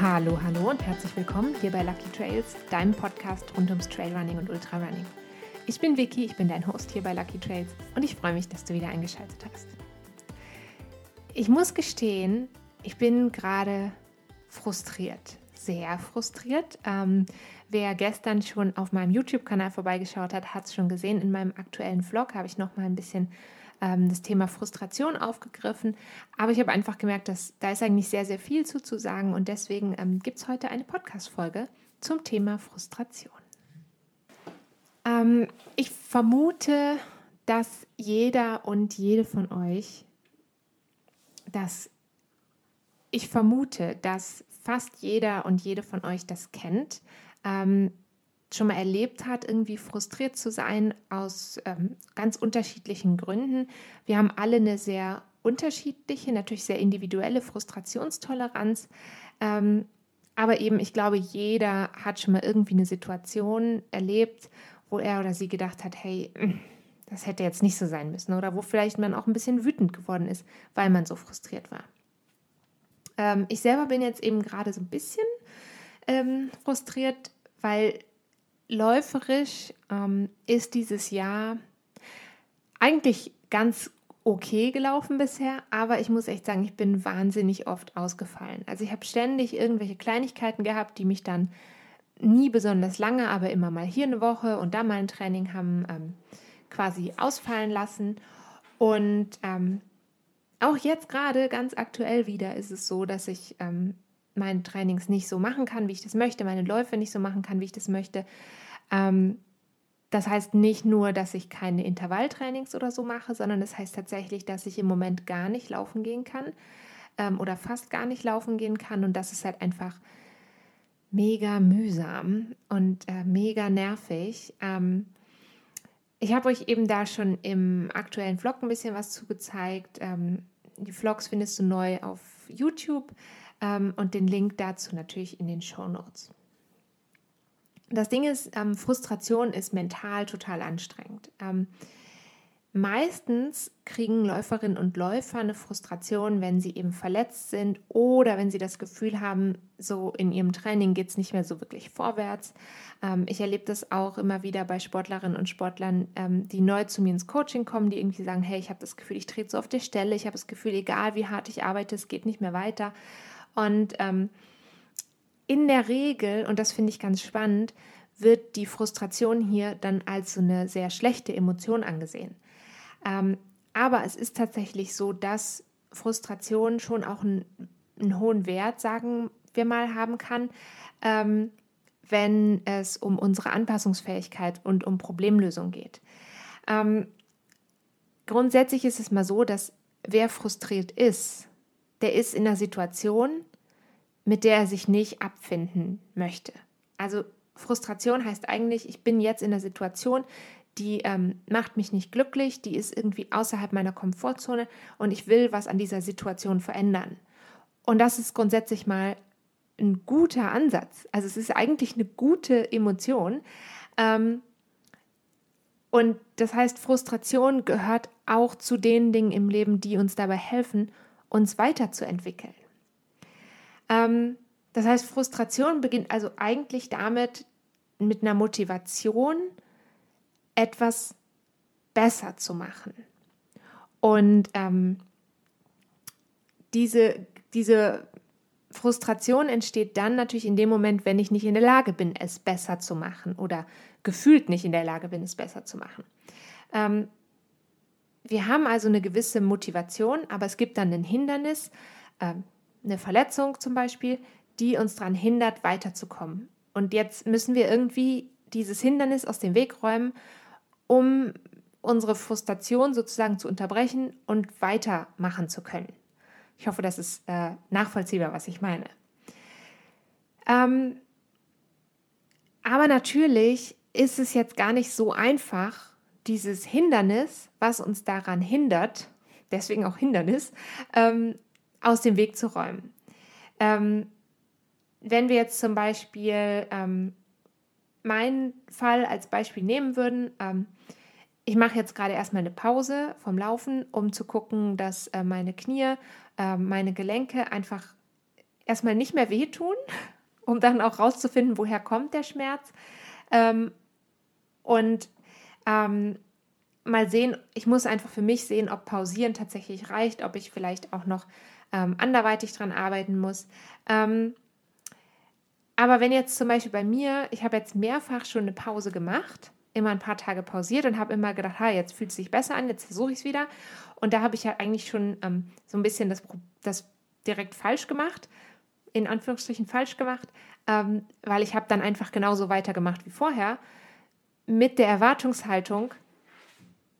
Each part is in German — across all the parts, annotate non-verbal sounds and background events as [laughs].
Hallo, hallo und herzlich willkommen hier bei Lucky Trails, deinem Podcast rund ums Trailrunning und Ultrarunning. Ich bin Vicky, ich bin dein Host hier bei Lucky Trails und ich freue mich, dass du wieder eingeschaltet hast. Ich muss gestehen, ich bin gerade frustriert, sehr frustriert. Ähm, wer gestern schon auf meinem YouTube-Kanal vorbeigeschaut hat, hat es schon gesehen. In meinem aktuellen Vlog habe ich noch mal ein bisschen ähm, das Thema Frustration aufgegriffen. Aber ich habe einfach gemerkt, dass da ist eigentlich sehr, sehr viel zu, zu sagen. Und deswegen ähm, gibt es heute eine Podcast-Folge zum Thema Frustration. Ähm, ich vermute, dass jeder und jede von euch, dass ich vermute, dass fast jeder und jede von euch das kennt. Ähm, schon mal erlebt hat, irgendwie frustriert zu sein aus ähm, ganz unterschiedlichen Gründen. Wir haben alle eine sehr unterschiedliche, natürlich sehr individuelle Frustrationstoleranz. Ähm, aber eben, ich glaube, jeder hat schon mal irgendwie eine Situation erlebt, wo er oder sie gedacht hat, hey, das hätte jetzt nicht so sein müssen. Oder wo vielleicht man auch ein bisschen wütend geworden ist, weil man so frustriert war. Ähm, ich selber bin jetzt eben gerade so ein bisschen ähm, frustriert, weil läuferisch ähm, ist dieses Jahr eigentlich ganz okay gelaufen bisher, aber ich muss echt sagen, ich bin wahnsinnig oft ausgefallen. Also ich habe ständig irgendwelche Kleinigkeiten gehabt, die mich dann nie besonders lange, aber immer mal hier eine Woche und da mal ein Training haben ähm, quasi ausfallen lassen. Und ähm, auch jetzt gerade ganz aktuell wieder ist es so, dass ich ähm, meine Trainings nicht so machen kann, wie ich das möchte, meine Läufe nicht so machen kann, wie ich das möchte. Ähm, das heißt nicht nur, dass ich keine Intervalltrainings oder so mache, sondern das heißt tatsächlich, dass ich im Moment gar nicht laufen gehen kann ähm, oder fast gar nicht laufen gehen kann. Und das ist halt einfach mega mühsam und äh, mega nervig. Ähm, ich habe euch eben da schon im aktuellen Vlog ein bisschen was zu gezeigt. Ähm, die Vlogs findest du neu auf YouTube und den Link dazu natürlich in den Show Notes. Das Ding ist, ähm, Frustration ist mental total anstrengend. Ähm, meistens kriegen Läuferinnen und Läufer eine Frustration, wenn sie eben verletzt sind oder wenn sie das Gefühl haben, so in ihrem Training geht es nicht mehr so wirklich vorwärts. Ähm, ich erlebe das auch immer wieder bei Sportlerinnen und Sportlern, ähm, die neu zu mir ins Coaching kommen, die irgendwie sagen, hey, ich habe das Gefühl, ich trete so auf der Stelle, ich habe das Gefühl, egal wie hart ich arbeite, es geht nicht mehr weiter. Und ähm, in der Regel, und das finde ich ganz spannend, wird die Frustration hier dann als so eine sehr schlechte Emotion angesehen. Ähm, aber es ist tatsächlich so, dass Frustration schon auch einen, einen hohen Wert, sagen wir mal, haben kann, ähm, wenn es um unsere Anpassungsfähigkeit und um Problemlösung geht. Ähm, grundsätzlich ist es mal so, dass wer frustriert ist, der ist in einer Situation, mit der er sich nicht abfinden möchte. Also Frustration heißt eigentlich, ich bin jetzt in einer Situation, die ähm, macht mich nicht glücklich, die ist irgendwie außerhalb meiner Komfortzone und ich will was an dieser Situation verändern. Und das ist grundsätzlich mal ein guter Ansatz. Also es ist eigentlich eine gute Emotion. Ähm, und das heißt, Frustration gehört auch zu den Dingen im Leben, die uns dabei helfen, uns weiterzuentwickeln. Ähm, das heißt, Frustration beginnt also eigentlich damit, mit einer Motivation etwas besser zu machen. Und ähm, diese, diese Frustration entsteht dann natürlich in dem Moment, wenn ich nicht in der Lage bin, es besser zu machen oder gefühlt nicht in der Lage bin, es besser zu machen. Ähm, wir haben also eine gewisse Motivation, aber es gibt dann ein Hindernis, äh, eine Verletzung zum Beispiel, die uns daran hindert, weiterzukommen. Und jetzt müssen wir irgendwie dieses Hindernis aus dem Weg räumen, um unsere Frustration sozusagen zu unterbrechen und weitermachen zu können. Ich hoffe, das ist äh, nachvollziehbar, was ich meine. Ähm, aber natürlich ist es jetzt gar nicht so einfach, dieses Hindernis, was uns daran hindert, deswegen auch Hindernis, ähm, aus dem Weg zu räumen. Ähm, wenn wir jetzt zum Beispiel ähm, meinen Fall als Beispiel nehmen würden, ähm, ich mache jetzt gerade erstmal eine Pause vom Laufen, um zu gucken, dass äh, meine Knie, äh, meine Gelenke einfach erstmal nicht mehr wehtun, [laughs] um dann auch rauszufinden, woher kommt der Schmerz. Ähm, und ähm, mal sehen, ich muss einfach für mich sehen, ob pausieren tatsächlich reicht, ob ich vielleicht auch noch ähm, anderweitig dran arbeiten muss. Ähm, aber wenn jetzt zum Beispiel bei mir, ich habe jetzt mehrfach schon eine Pause gemacht, immer ein paar Tage pausiert und habe immer gedacht, ha, jetzt fühlt es sich besser an, jetzt versuche ich es wieder. Und da habe ich ja eigentlich schon ähm, so ein bisschen das, das direkt falsch gemacht, in Anführungsstrichen falsch gemacht, ähm, weil ich habe dann einfach genauso weitergemacht wie vorher, mit der Erwartungshaltung,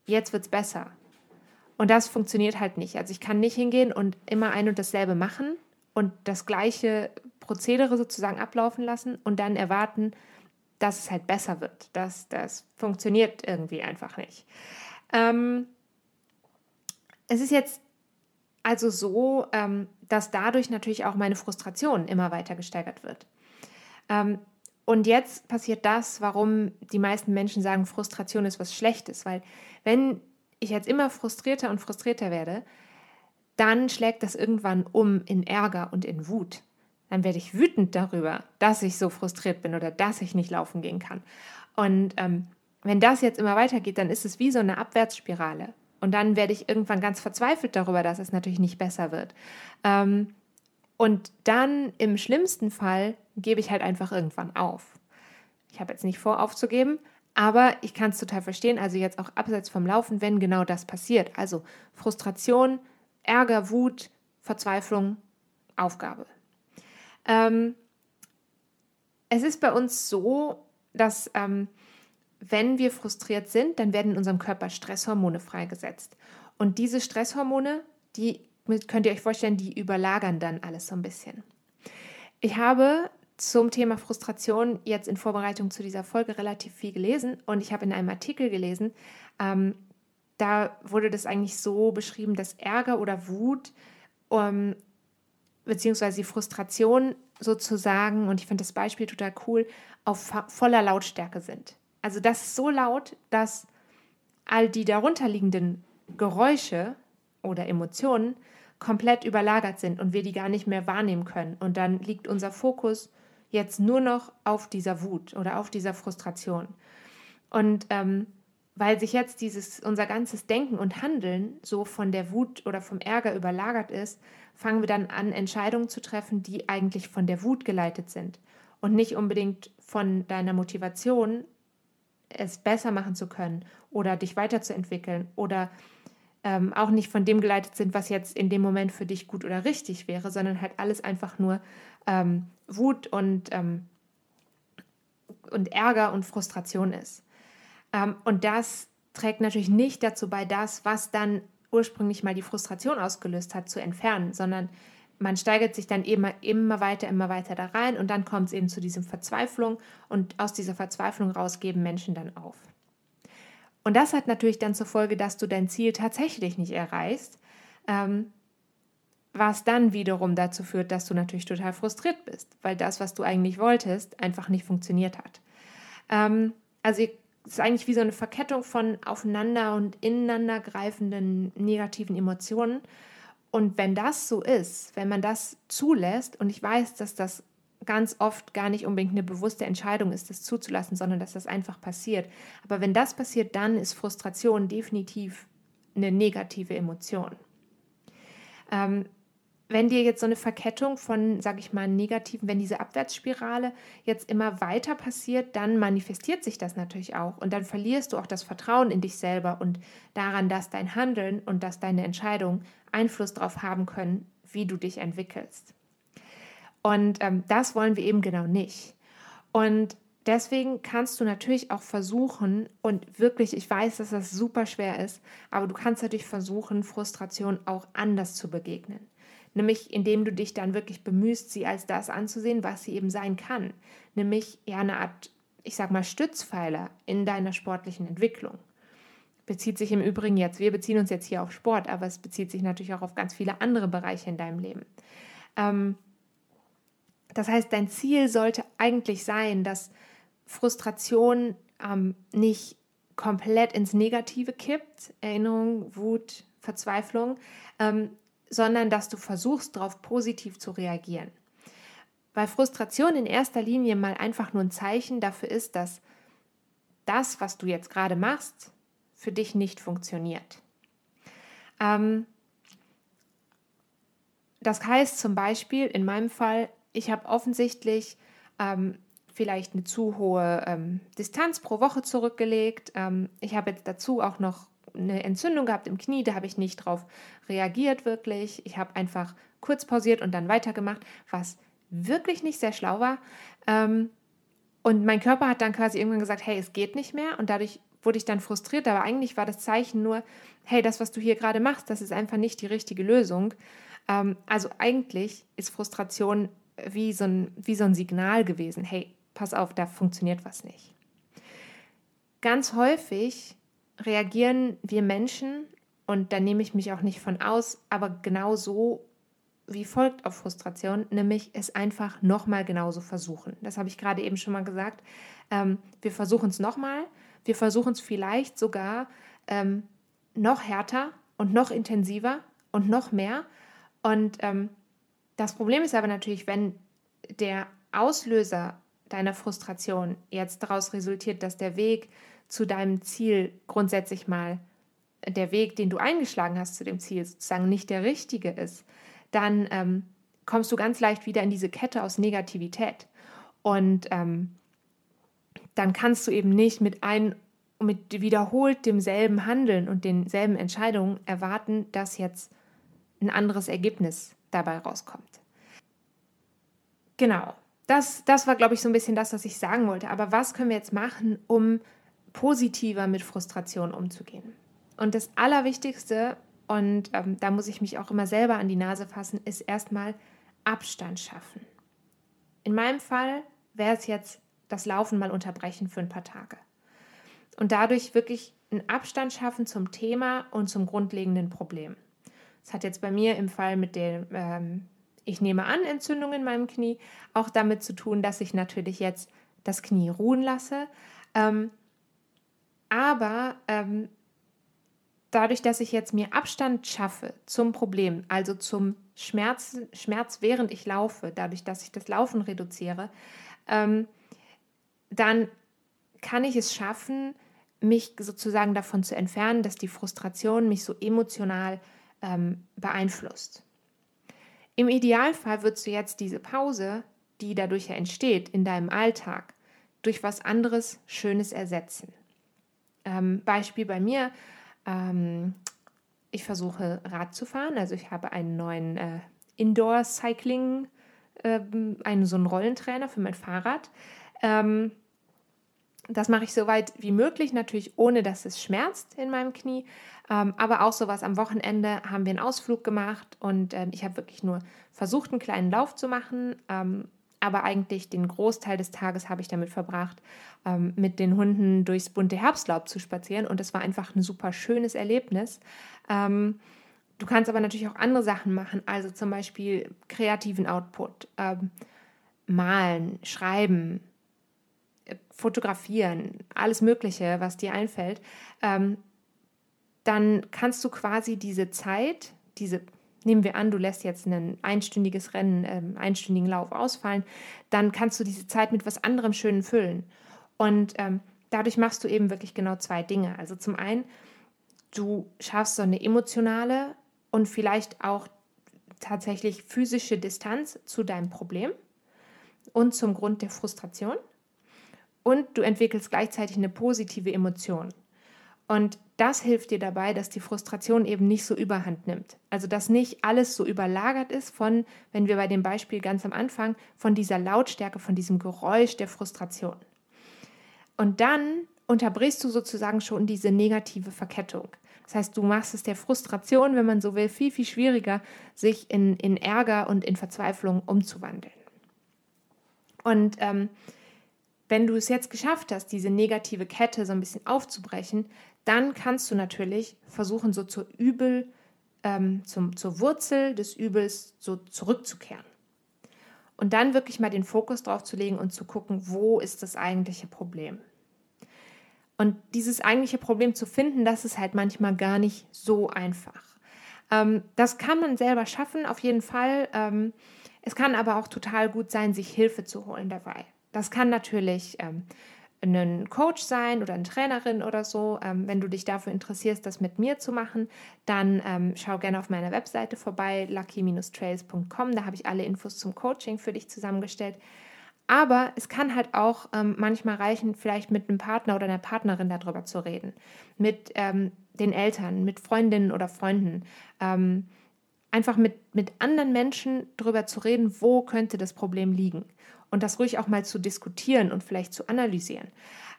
jetzt wird es besser. Und das funktioniert halt nicht. Also ich kann nicht hingehen und immer ein und dasselbe machen und das gleiche Prozedere sozusagen ablaufen lassen und dann erwarten, dass es halt besser wird. Das, das funktioniert irgendwie einfach nicht. Ähm, es ist jetzt also so, ähm, dass dadurch natürlich auch meine Frustration immer weiter gesteigert wird. Ähm, und jetzt passiert das, warum die meisten Menschen sagen, Frustration ist was Schlechtes, weil wenn ich jetzt immer frustrierter und frustrierter werde, dann schlägt das irgendwann um in Ärger und in Wut. Dann werde ich wütend darüber, dass ich so frustriert bin oder dass ich nicht laufen gehen kann. Und ähm, wenn das jetzt immer weitergeht, dann ist es wie so eine Abwärtsspirale. Und dann werde ich irgendwann ganz verzweifelt darüber, dass es natürlich nicht besser wird. Ähm, und dann im schlimmsten Fall gebe ich halt einfach irgendwann auf. Ich habe jetzt nicht vor, aufzugeben, aber ich kann es total verstehen. Also jetzt auch abseits vom Laufen, wenn genau das passiert. Also Frustration, Ärger, Wut, Verzweiflung, Aufgabe. Ähm, es ist bei uns so, dass ähm, wenn wir frustriert sind, dann werden in unserem Körper Stresshormone freigesetzt. Und diese Stresshormone, die könnt ihr euch vorstellen, die überlagern dann alles so ein bisschen. Ich habe zum Thema Frustration jetzt in Vorbereitung zu dieser Folge relativ viel gelesen und ich habe in einem Artikel gelesen, ähm, da wurde das eigentlich so beschrieben, dass Ärger oder Wut um, beziehungsweise die Frustration sozusagen, und ich finde das Beispiel total cool, auf voller Lautstärke sind. Also das ist so laut, dass all die darunterliegenden Geräusche oder Emotionen komplett überlagert sind und wir die gar nicht mehr wahrnehmen können. Und dann liegt unser Fokus jetzt nur noch auf dieser Wut oder auf dieser Frustration. Und ähm, weil sich jetzt dieses unser ganzes Denken und Handeln so von der Wut oder vom Ärger überlagert ist, fangen wir dann an, Entscheidungen zu treffen, die eigentlich von der Wut geleitet sind und nicht unbedingt von deiner Motivation, es besser machen zu können oder dich weiterzuentwickeln oder ähm, auch nicht von dem geleitet sind, was jetzt in dem Moment für dich gut oder richtig wäre, sondern halt alles einfach nur ähm, Wut und, ähm, und Ärger und Frustration ist. Ähm, und das trägt natürlich nicht dazu bei, das, was dann ursprünglich mal die Frustration ausgelöst hat, zu entfernen, sondern man steigert sich dann immer, immer weiter, immer weiter da rein und dann kommt es eben zu diesem Verzweiflung und aus dieser Verzweiflung raus geben Menschen dann auf. Und das hat natürlich dann zur Folge, dass du dein Ziel tatsächlich nicht erreichst, ähm, was dann wiederum dazu führt, dass du natürlich total frustriert bist, weil das, was du eigentlich wolltest, einfach nicht funktioniert hat. Ähm, also es ist eigentlich wie so eine Verkettung von aufeinander und ineinander greifenden negativen Emotionen. Und wenn das so ist, wenn man das zulässt, und ich weiß, dass das ganz oft gar nicht unbedingt eine bewusste Entscheidung ist, das zuzulassen, sondern dass das einfach passiert. Aber wenn das passiert, dann ist Frustration definitiv eine negative Emotion. Ähm, wenn dir jetzt so eine Verkettung von, sage ich mal, negativen, wenn diese Abwärtsspirale jetzt immer weiter passiert, dann manifestiert sich das natürlich auch und dann verlierst du auch das Vertrauen in dich selber und daran, dass dein Handeln und dass deine Entscheidungen Einfluss darauf haben können, wie du dich entwickelst. Und ähm, das wollen wir eben genau nicht. Und deswegen kannst du natürlich auch versuchen, und wirklich, ich weiß, dass das super schwer ist, aber du kannst natürlich versuchen, Frustration auch anders zu begegnen nämlich indem du dich dann wirklich bemühst, sie als das anzusehen, was sie eben sein kann, nämlich ja eine Art, ich sag mal, Stützpfeiler in deiner sportlichen Entwicklung. Bezieht sich im Übrigen jetzt, wir beziehen uns jetzt hier auf Sport, aber es bezieht sich natürlich auch auf ganz viele andere Bereiche in deinem Leben. Ähm, das heißt, dein Ziel sollte eigentlich sein, dass Frustration ähm, nicht komplett ins Negative kippt, Erinnerung, Wut, Verzweiflung, ähm, sondern dass du versuchst, darauf positiv zu reagieren. weil Frustration in erster Linie mal einfach nur ein Zeichen dafür ist, dass das, was du jetzt gerade machst, für dich nicht funktioniert. Ähm, das heißt zum Beispiel in meinem Fall, ich habe offensichtlich ähm, vielleicht eine zu hohe ähm, Distanz pro Woche zurückgelegt. Ähm, ich habe jetzt dazu auch noch eine Entzündung gehabt im Knie, da habe ich nicht drauf reagiert wirklich. Ich habe einfach kurz pausiert und dann weitergemacht, was wirklich nicht sehr schlau war. Ähm, und mein Körper hat dann quasi irgendwann gesagt, hey, es geht nicht mehr. Und dadurch wurde ich dann frustriert. Aber eigentlich war das Zeichen nur, hey, das, was du hier gerade machst, das ist einfach nicht die richtige Lösung. Ähm, also eigentlich ist Frustration wie so, ein, wie so ein Signal gewesen, hey, pass auf, da funktioniert was nicht. Ganz häufig reagieren wir Menschen, und da nehme ich mich auch nicht von aus, aber genau so wie folgt auf Frustration, nämlich es einfach nochmal genauso versuchen. Das habe ich gerade eben schon mal gesagt. Ähm, wir versuchen es nochmal. Wir versuchen es vielleicht sogar ähm, noch härter und noch intensiver und noch mehr. Und ähm, das Problem ist aber natürlich, wenn der Auslöser deiner Frustration jetzt daraus resultiert, dass der Weg zu deinem Ziel grundsätzlich mal der Weg, den du eingeschlagen hast zu dem Ziel, sozusagen nicht der richtige ist, dann ähm, kommst du ganz leicht wieder in diese Kette aus Negativität. Und ähm, dann kannst du eben nicht mit ein mit wiederholt demselben Handeln und denselben Entscheidungen erwarten, dass jetzt ein anderes Ergebnis dabei rauskommt. Genau, das, das war, glaube ich, so ein bisschen das, was ich sagen wollte. Aber was können wir jetzt machen, um positiver mit Frustration umzugehen? Und das Allerwichtigste, und ähm, da muss ich mich auch immer selber an die Nase fassen, ist erstmal Abstand schaffen. In meinem Fall wäre es jetzt das Laufen mal unterbrechen für ein paar Tage. Und dadurch wirklich einen Abstand schaffen zum Thema und zum grundlegenden Problem. Das hat jetzt bei mir im Fall mit dem, ähm, ich nehme an, Entzündung in meinem Knie, auch damit zu tun, dass ich natürlich jetzt das Knie ruhen lasse. Ähm, aber ähm, dadurch, dass ich jetzt mir Abstand schaffe zum Problem, also zum Schmerz, Schmerz während ich laufe, dadurch, dass ich das Laufen reduziere, ähm, dann kann ich es schaffen, mich sozusagen davon zu entfernen, dass die Frustration mich so emotional ähm, beeinflusst. Im Idealfall würdest du jetzt diese Pause, die dadurch ja entsteht in deinem Alltag, durch was anderes Schönes ersetzen. Ähm, Beispiel bei mir, ähm, ich versuche Rad zu fahren. Also ich habe einen neuen äh, Indoor-Cycling, äh, einen so einen Rollentrainer für mein Fahrrad. Ähm, das mache ich so weit wie möglich, natürlich ohne dass es schmerzt in meinem Knie. Ähm, aber auch sowas am Wochenende haben wir einen Ausflug gemacht und äh, ich habe wirklich nur versucht, einen kleinen Lauf zu machen. Ähm, aber eigentlich den Großteil des Tages habe ich damit verbracht, ähm, mit den Hunden durchs bunte Herbstlaub zu spazieren. Und es war einfach ein super schönes Erlebnis. Ähm, du kannst aber natürlich auch andere Sachen machen, also zum Beispiel kreativen Output, ähm, malen, schreiben, äh, fotografieren, alles Mögliche, was dir einfällt. Ähm, dann kannst du quasi diese Zeit, diese nehmen wir an, du lässt jetzt ein einstündiges Rennen, ähm, einstündigen Lauf ausfallen, dann kannst du diese Zeit mit was anderem Schönen füllen. Und ähm, dadurch machst du eben wirklich genau zwei Dinge. Also zum einen, du schaffst so eine emotionale und vielleicht auch tatsächlich physische Distanz zu deinem Problem und zum Grund der Frustration. Und du entwickelst gleichzeitig eine positive Emotion. Und das hilft dir dabei, dass die Frustration eben nicht so überhand nimmt. Also dass nicht alles so überlagert ist von, wenn wir bei dem Beispiel ganz am Anfang, von dieser Lautstärke, von diesem Geräusch der Frustration. Und dann unterbrichst du sozusagen schon diese negative Verkettung. Das heißt, du machst es der Frustration, wenn man so will, viel, viel schwieriger, sich in, in Ärger und in Verzweiflung umzuwandeln. Und ähm, wenn du es jetzt geschafft hast, diese negative Kette so ein bisschen aufzubrechen, dann kannst du natürlich versuchen, so zur Übel, ähm, zum, zur Wurzel des Übels so zurückzukehren. Und dann wirklich mal den Fokus drauf zu legen und zu gucken, wo ist das eigentliche Problem. Und dieses eigentliche Problem zu finden, das ist halt manchmal gar nicht so einfach. Ähm, das kann man selber schaffen, auf jeden Fall. Ähm, es kann aber auch total gut sein, sich Hilfe zu holen dabei. Das kann natürlich ähm, ein Coach sein oder eine Trainerin oder so. Ähm, wenn du dich dafür interessierst, das mit mir zu machen, dann ähm, schau gerne auf meiner Webseite vorbei, lucky-trails.com. Da habe ich alle Infos zum Coaching für dich zusammengestellt. Aber es kann halt auch ähm, manchmal reichen, vielleicht mit einem Partner oder einer Partnerin darüber zu reden. Mit ähm, den Eltern, mit Freundinnen oder Freunden. Ähm, einfach mit, mit anderen Menschen darüber zu reden, wo könnte das Problem liegen und das ruhig auch mal zu diskutieren und vielleicht zu analysieren.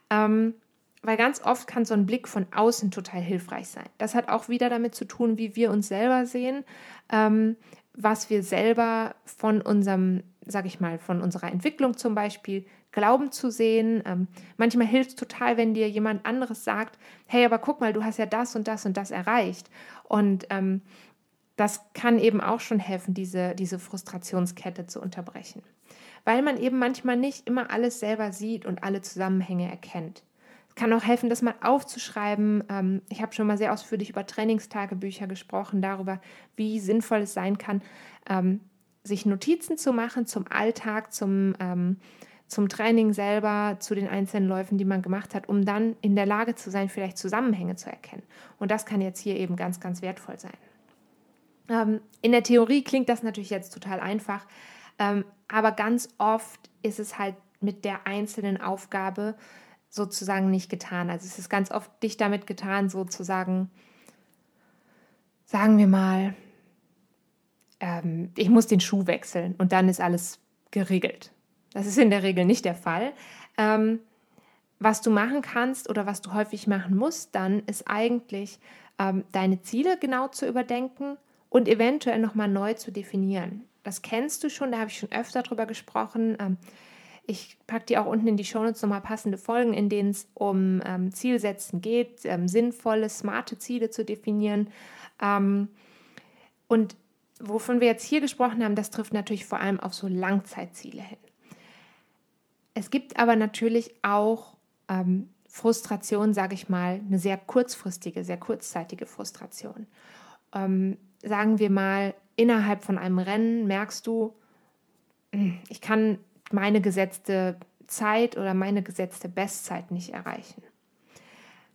Ähm, weil ganz oft kann so ein Blick von außen total hilfreich sein. Das hat auch wieder damit zu tun, wie wir uns selber sehen, ähm, was wir selber von unserem, sag ich mal, von unserer Entwicklung zum Beispiel glauben zu sehen. Ähm, manchmal hilft es total, wenn dir jemand anderes sagt, hey, aber guck mal, du hast ja das und das und das erreicht. Und ähm, das kann eben auch schon helfen, diese, diese Frustrationskette zu unterbrechen weil man eben manchmal nicht immer alles selber sieht und alle Zusammenhänge erkennt. Es kann auch helfen, das mal aufzuschreiben. Ähm, ich habe schon mal sehr ausführlich über Trainingstagebücher gesprochen, darüber, wie sinnvoll es sein kann, ähm, sich Notizen zu machen zum Alltag, zum, ähm, zum Training selber, zu den einzelnen Läufen, die man gemacht hat, um dann in der Lage zu sein, vielleicht Zusammenhänge zu erkennen. Und das kann jetzt hier eben ganz, ganz wertvoll sein. in der Theorie klingt das natürlich jetzt total einfach, aber ganz oft ist es halt mit der einzelnen Aufgabe sozusagen nicht getan. Also es ist ganz oft nicht damit getan, sozusagen, sagen wir mal, ähm, ich muss den Schuh wechseln und dann ist alles geregelt. Das ist in der Regel nicht der Fall. Ähm, was du machen kannst oder was du häufig machen musst, dann ist eigentlich ähm, deine Ziele genau zu überdenken und eventuell nochmal neu zu definieren das kennst du schon, da habe ich schon öfter drüber gesprochen. Ähm, ich packe dir auch unten in die Shownotes nochmal passende Folgen, in denen es um ähm, Zielsetzen geht, ähm, sinnvolle, smarte Ziele zu definieren. Ähm, und wovon wir jetzt hier gesprochen haben, das trifft natürlich vor allem auf so Langzeitziele hin. Es gibt aber natürlich auch ähm, Frustration, sage ich mal, eine sehr kurzfristige, sehr kurzzeitige Frustration. Ähm, sagen wir mal, innerhalb von einem Rennen merkst du, hm, ich kann meine gesetzte Zeit oder meine gesetzte Bestzeit nicht erreichen.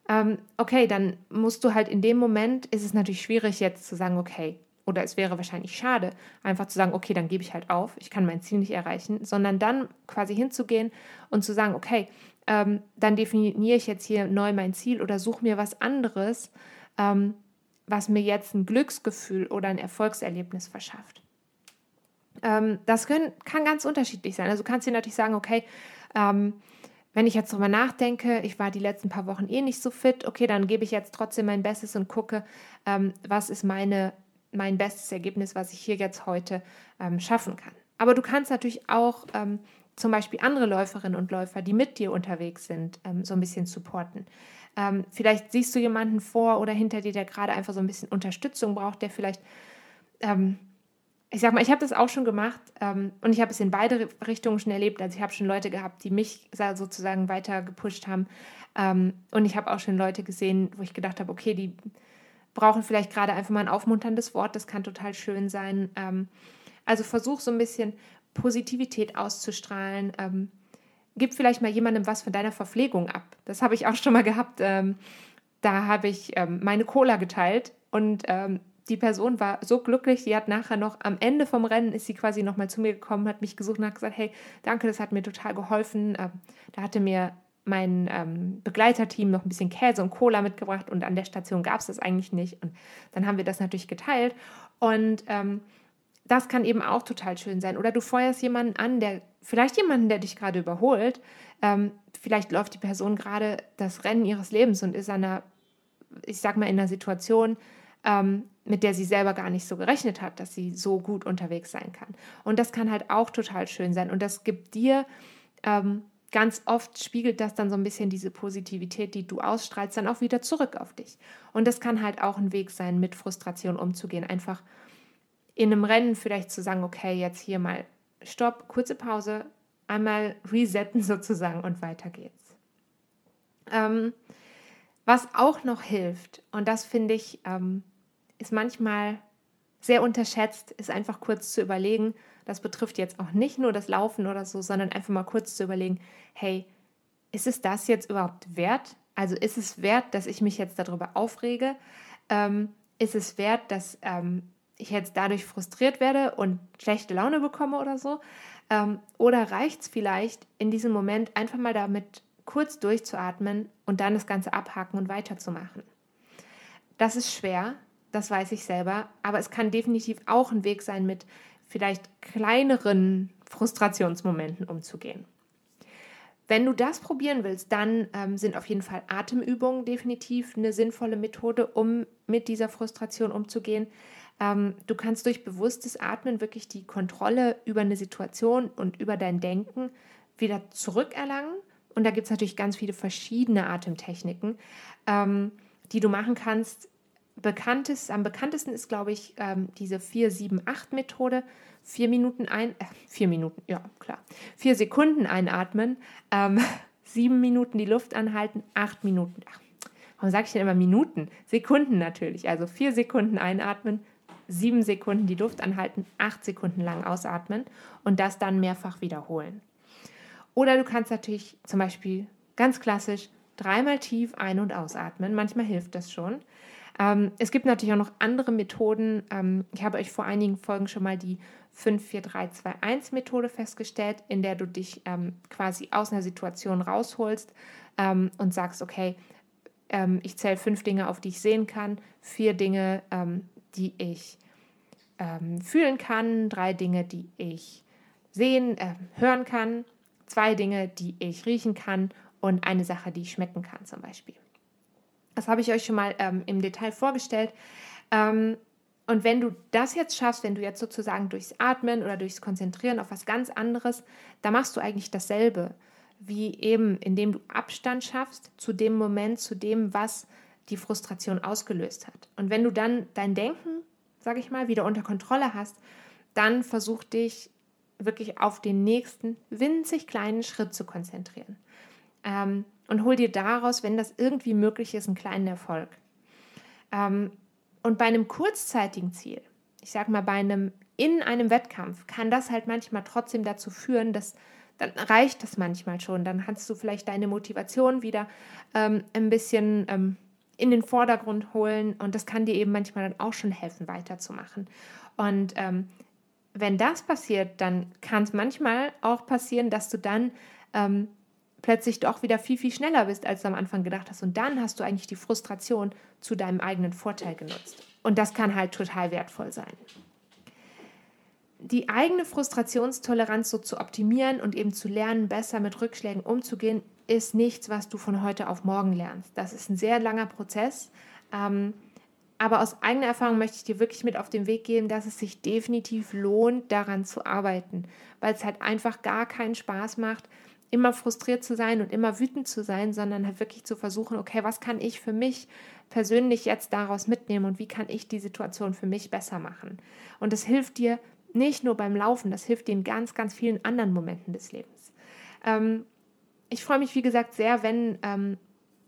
Ähm, okay, dann musst du halt in dem Moment, ist es natürlich schwierig jetzt zu sagen, okay, oder es wäre wahrscheinlich schade, einfach zu sagen, okay, dann gebe ich halt auf, ich kann mein Ziel nicht erreichen, sondern dann quasi hinzugehen und zu sagen, okay, ähm, dann definiere ich jetzt hier neu mein Ziel oder suche mir was anderes, ähm, was mir jetzt ein Glücksgefühl oder ein Erfolgserlebnis verschafft. Ähm, das können, kann ganz unterschiedlich sein. Also du kannst dir natürlich sagen, okay, ähm, wenn ich jetzt darüber nachdenke, ich war die letzten paar Wochen eh nicht so fit, okay, dann gebe ich jetzt trotzdem mein Bestes und gucke, ähm, was ist meine, mein bestes Ergebnis, was ich hier jetzt heute ähm, schaffen kann. Aber du kannst natürlich auch ähm, zum Beispiel andere Läuferinnen und Läufer, die mit dir unterwegs sind, ähm, so ein bisschen supporten. Ähm, vielleicht siehst du jemanden vor oder hinter dir, der gerade einfach so ein bisschen Unterstützung braucht, der vielleicht, ähm, ich sag mal, ich habe das auch schon gemacht ähm, und ich habe es in beide Richtungen schon erlebt. Also ich habe schon Leute gehabt, die mich sozusagen weiter gepusht haben ähm, und ich habe auch schon Leute gesehen, wo ich gedacht habe, okay, die brauchen vielleicht gerade einfach mal ein aufmunterndes Wort, das kann total schön sein. Ähm, also versuch so ein bisschen Positivität auszustrahlen ähm, gib vielleicht mal jemandem was von deiner Verpflegung ab. Das habe ich auch schon mal gehabt. Ähm, da habe ich ähm, meine Cola geteilt und ähm, die Person war so glücklich, die hat nachher noch am Ende vom Rennen ist sie quasi nochmal zu mir gekommen, hat mich gesucht und hat gesagt, hey, danke, das hat mir total geholfen. Ähm, da hatte mir mein ähm, Begleiterteam noch ein bisschen Käse und Cola mitgebracht und an der Station gab es das eigentlich nicht. Und dann haben wir das natürlich geteilt und ähm, das kann eben auch total schön sein. Oder du feuerst jemanden an, der vielleicht jemanden, der dich gerade überholt. Ähm, vielleicht läuft die Person gerade das Rennen ihres Lebens und ist an einer, ich sag mal, in einer Situation, ähm, mit der sie selber gar nicht so gerechnet hat, dass sie so gut unterwegs sein kann. Und das kann halt auch total schön sein. Und das gibt dir ähm, ganz oft spiegelt das dann so ein bisschen diese Positivität, die du ausstrahlst, dann auch wieder zurück auf dich. Und das kann halt auch ein Weg sein, mit Frustration umzugehen. Einfach in einem Rennen vielleicht zu sagen, okay, jetzt hier mal Stopp, kurze Pause, einmal resetten [laughs] sozusagen und weiter geht's. Ähm, was auch noch hilft, und das finde ich, ähm, ist manchmal sehr unterschätzt, ist einfach kurz zu überlegen, Das betrifft jetzt auch nicht nur das Laufen oder so, sondern einfach mal kurz zu überlegen, hey, ist es das jetzt überhaupt wert? Also ist es wert, dass ich mich jetzt darüber aufrege? Ähm, ist es wert, dass ähm, ich jetzt dadurch frustriert werde und schlechte Laune bekomme oder so? Ähm, oder reicht es vielleicht in diesem Moment einfach mal damit kurz durchzuatmen und dann das Ganze abhaken und weiterzumachen? Das ist schwer, das weiß ich selber, aber es kann definitiv auch ein Weg sein, mit vielleicht kleineren Frustrationsmomenten umzugehen. Wenn du das probieren willst, dann ähm, sind auf jeden Fall Atemübungen definitiv eine sinnvolle Methode, um mit dieser Frustration umzugehen. Ähm, du kannst durch bewusstes Atmen wirklich die Kontrolle über eine Situation und über dein Denken wieder zurückerlangen. Und da gibt es natürlich ganz viele verschiedene Atemtechniken, ähm, die du machen kannst. Bekanntes, am bekanntesten ist, glaube ich, ähm, diese 4-7-8-Methode. Vier Minuten ein, äh, vier Minuten, ja, klar. Vier Sekunden einatmen, ähm, [laughs] sieben Minuten die Luft anhalten, acht Minuten. Ach, warum sage ich denn immer Minuten? Sekunden natürlich. Also vier Sekunden einatmen, sieben Sekunden die Luft anhalten, acht Sekunden lang ausatmen und das dann mehrfach wiederholen. Oder du kannst natürlich zum Beispiel ganz klassisch dreimal tief ein- und ausatmen. Manchmal hilft das schon. Ähm, es gibt natürlich auch noch andere Methoden. Ähm, ich habe euch vor einigen Folgen schon mal die 54321-Methode festgestellt, in der du dich ähm, quasi aus einer Situation rausholst ähm, und sagst, okay, ähm, ich zähle fünf Dinge, auf die ich sehen kann, vier Dinge, ähm, die ich fühlen kann, drei Dinge, die ich sehen, äh, hören kann, zwei Dinge, die ich riechen kann und eine Sache, die ich schmecken kann zum Beispiel. Das habe ich euch schon mal ähm, im Detail vorgestellt. Ähm, und wenn du das jetzt schaffst, wenn du jetzt sozusagen durchs Atmen oder durchs Konzentrieren auf was ganz anderes, da machst du eigentlich dasselbe, wie eben, indem du Abstand schaffst zu dem Moment, zu dem, was die Frustration ausgelöst hat. Und wenn du dann dein Denken, sage ich mal, wieder unter Kontrolle hast, dann versuch dich wirklich auf den nächsten winzig kleinen Schritt zu konzentrieren. Ähm, und hol dir daraus, wenn das irgendwie möglich ist, einen kleinen Erfolg. Ähm, und bei einem kurzzeitigen Ziel, ich sag mal bei einem in einem Wettkampf, kann das halt manchmal trotzdem dazu führen, dass dann reicht das manchmal schon. Dann kannst du vielleicht deine Motivation wieder ähm, ein bisschen ähm, in den Vordergrund holen und das kann dir eben manchmal dann auch schon helfen, weiterzumachen. Und ähm, wenn das passiert, dann kann es manchmal auch passieren, dass du dann ähm, plötzlich doch wieder viel, viel schneller bist, als du am Anfang gedacht hast. Und dann hast du eigentlich die Frustration zu deinem eigenen Vorteil genutzt. Und das kann halt total wertvoll sein. Die eigene Frustrationstoleranz so zu optimieren und eben zu lernen, besser mit Rückschlägen umzugehen, ist nichts, was du von heute auf morgen lernst. Das ist ein sehr langer Prozess. Ähm, aber aus eigener Erfahrung möchte ich dir wirklich mit auf den Weg geben, dass es sich definitiv lohnt, daran zu arbeiten, weil es halt einfach gar keinen Spaß macht, immer frustriert zu sein und immer wütend zu sein, sondern halt wirklich zu versuchen, okay, was kann ich für mich persönlich jetzt daraus mitnehmen und wie kann ich die Situation für mich besser machen? Und das hilft dir nicht nur beim Laufen, das hilft dir in ganz, ganz vielen anderen Momenten des Lebens. Ähm, ich freue mich, wie gesagt, sehr, wenn ähm,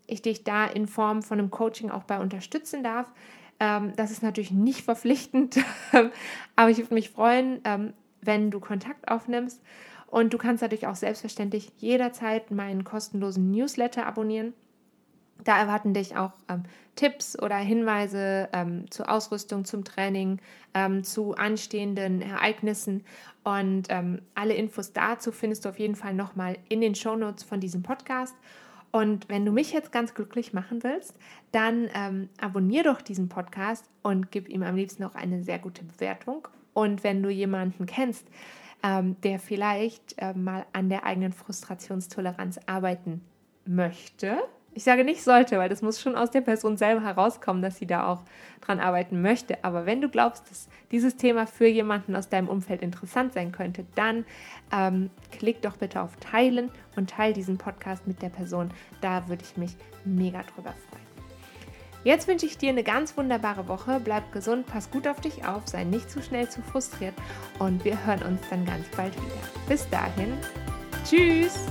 ich dich da in Form von einem Coaching auch bei unterstützen darf. Ähm, das ist natürlich nicht verpflichtend, [laughs] aber ich würde mich freuen, ähm, wenn du Kontakt aufnimmst. Und du kannst natürlich auch selbstverständlich jederzeit meinen kostenlosen Newsletter abonnieren. Da erwarten dich auch ähm, Tipps oder Hinweise ähm, zur Ausrüstung, zum Training, ähm, zu anstehenden Ereignissen. Und ähm, alle Infos dazu findest du auf jeden Fall nochmal in den Shownotes von diesem Podcast. Und wenn du mich jetzt ganz glücklich machen willst, dann ähm, abonnier doch diesen Podcast und gib ihm am liebsten auch eine sehr gute Bewertung. Und wenn du jemanden kennst, ähm, der vielleicht äh, mal an der eigenen Frustrationstoleranz arbeiten möchte. Ich sage nicht sollte, weil das muss schon aus der Person selber herauskommen, dass sie da auch dran arbeiten möchte. Aber wenn du glaubst, dass dieses Thema für jemanden aus deinem Umfeld interessant sein könnte, dann ähm, klick doch bitte auf Teilen und teile diesen Podcast mit der Person. Da würde ich mich mega drüber freuen. Jetzt wünsche ich dir eine ganz wunderbare Woche. Bleib gesund, pass gut auf dich auf, sei nicht zu schnell zu frustriert und wir hören uns dann ganz bald wieder. Bis dahin, tschüss!